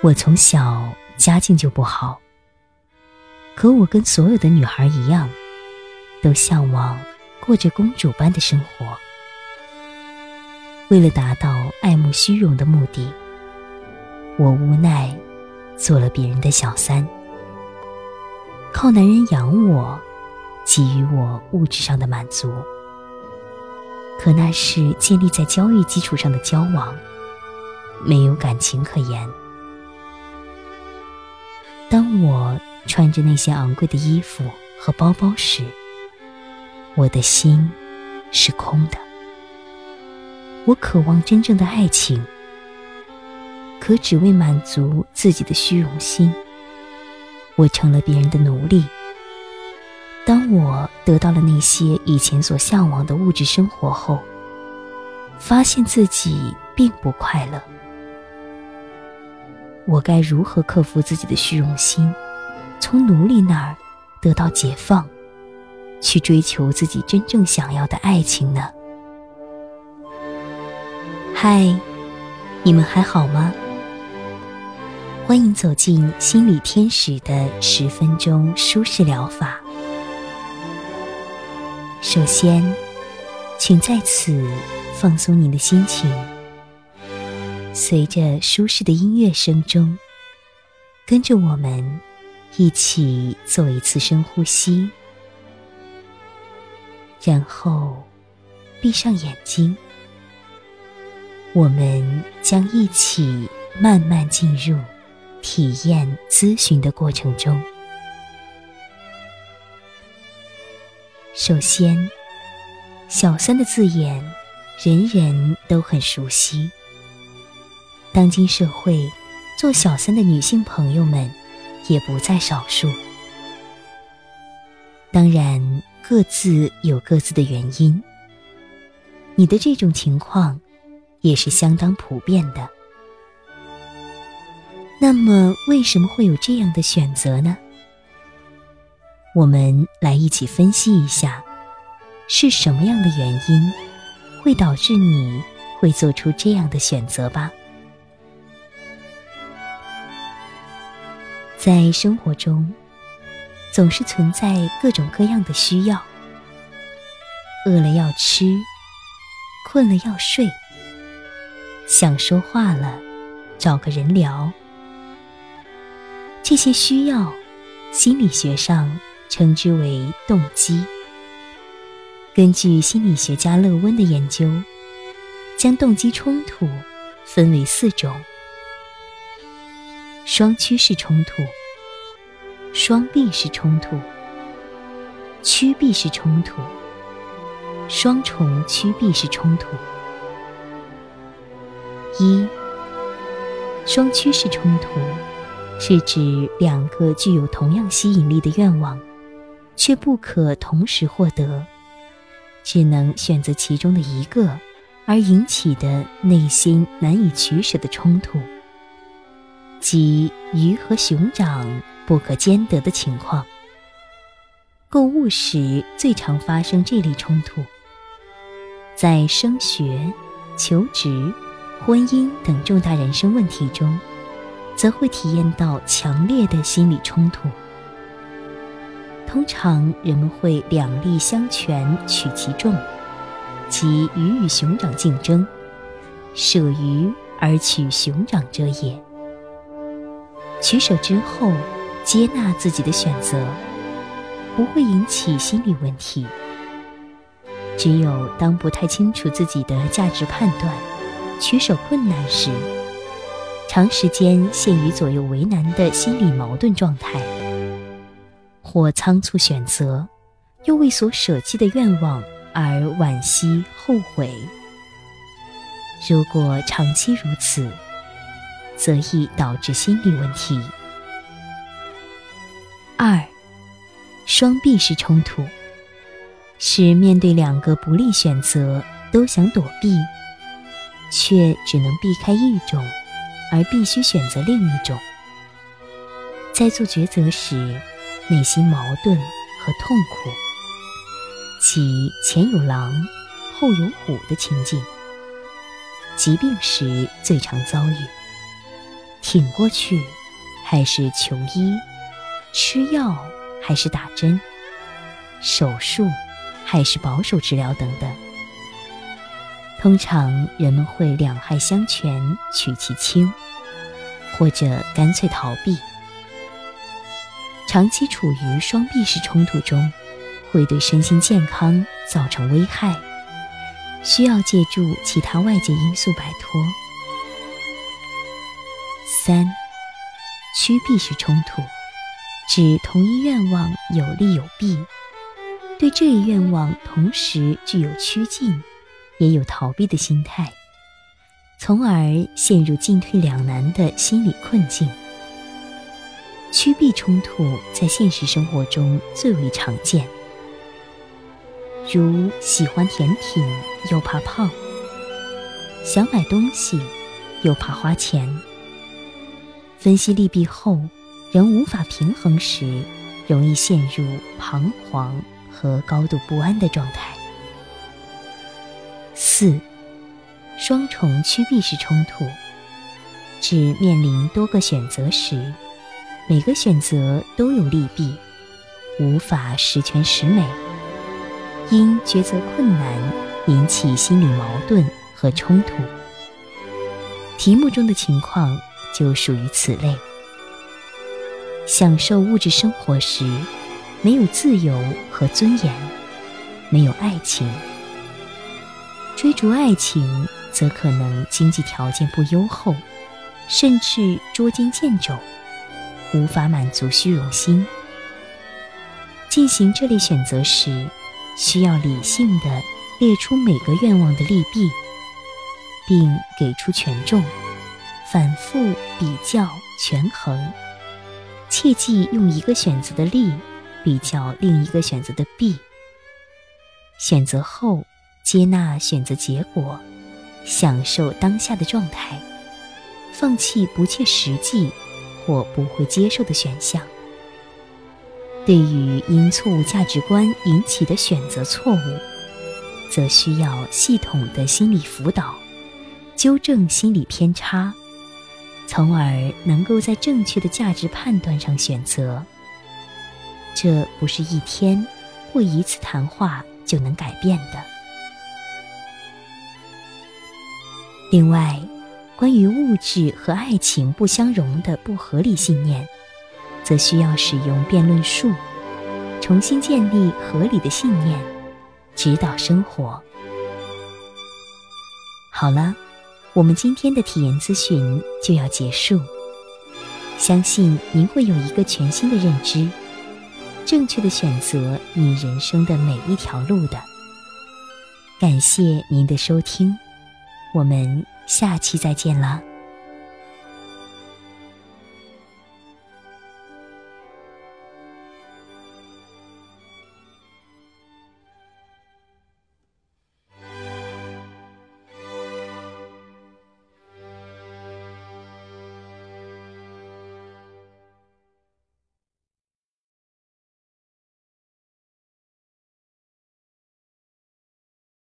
我从小家境就不好，可我跟所有的女孩一样，都向往过着公主般的生活。为了达到爱慕虚荣的目的，我无奈做了别人的小三，靠男人养我，给予我物质上的满足。可那是建立在交易基础上的交往，没有感情可言。当我穿着那些昂贵的衣服和包包时，我的心是空的。我渴望真正的爱情，可只为满足自己的虚荣心，我成了别人的奴隶。当我得到了那些以前所向往的物质生活后，发现自己并不快乐。我该如何克服自己的虚荣心，从奴隶那儿得到解放，去追求自己真正想要的爱情呢？嗨，你们还好吗？欢迎走进心理天使的十分钟舒适疗法。首先，请在此放松您的心情，随着舒适的音乐声中，跟着我们一起做一次深呼吸，然后闭上眼睛。我们将一起慢慢进入体验咨询的过程中。首先，“小三”的字眼，人人都很熟悉。当今社会，做小三的女性朋友们也不在少数。当然，各自有各自的原因。你的这种情况，也是相当普遍的。那么，为什么会有这样的选择呢？我们来一起分析一下，是什么样的原因会导致你会做出这样的选择吧。在生活中，总是存在各种各样的需要：饿了要吃，困了要睡，想说话了，找个人聊。这些需要，心理学上。称之为动机。根据心理学家勒温的研究，将动机冲突分为四种：双趋式冲突、双臂式冲突、趋避式冲突、双重趋避式冲突。一、双趋式冲突是指两个具有同样吸引力的愿望。却不可同时获得，只能选择其中的一个，而引起的内心难以取舍的冲突，即鱼和熊掌不可兼得的情况。购物时最常发生这类冲突，在升学、求职、婚姻等重大人生问题中，则会体验到强烈的心理冲突。通常人们会两利相权取其重，即鱼与熊掌竞争，舍鱼而取熊掌者也。取舍之后，接纳自己的选择，不会引起心理问题。只有当不太清楚自己的价值判断，取舍困难时，长时间陷于左右为难的心理矛盾状态。或仓促选择，又为所舍弃的愿望而惋惜后悔。如果长期如此，则易导致心理问题。二，双臂式冲突，是面对两个不利选择都想躲避，却只能避开一种，而必须选择另一种。在做抉择时。内心矛盾和痛苦，即前有狼，后有虎的情境。疾病时最常遭遇。挺过去，还是求医？吃药还是打针？手术还是保守治疗？等等。通常人们会两害相权取其轻，或者干脆逃避。长期处于双臂式冲突中，会对身心健康造成危害，需要借助其他外界因素摆脱。三，趋避式冲突，指同一愿望有利有弊，对这一愿望同时具有趋近。也有逃避的心态，从而陷入进退两难的心理困境。趋避冲突在现实生活中最为常见，如喜欢甜品又怕胖，想买东西又怕花钱。分析利弊后，仍无法平衡时，容易陷入彷徨和高度不安的状态。四，双重趋避式冲突，指面临多个选择时，每个选择都有利弊，无法十全十美，因抉择困难引起心理矛盾和冲突。题目中的情况就属于此类。享受物质生活时，没有自由和尊严，没有爱情。追逐爱情，则可能经济条件不优厚，甚至捉襟见肘，无法满足虚荣心。进行这类选择时，需要理性的列出每个愿望的利弊，并给出权重，反复比较权衡。切忌用一个选择的利比较另一个选择的弊。选择后。接纳选择结果，享受当下的状态，放弃不切实际或不会接受的选项。对于因错误价值观引起的选择错误，则需要系统的心理辅导，纠正心理偏差，从而能够在正确的价值判断上选择。这不是一天或一次谈话就能改变的。另外，关于物质和爱情不相容的不合理信念，则需要使用辩论术，重新建立合理的信念，指导生活。好了，我们今天的体验咨询就要结束，相信您会有一个全新的认知，正确的选择你人生的每一条路的。感谢您的收听。我们下期再见了。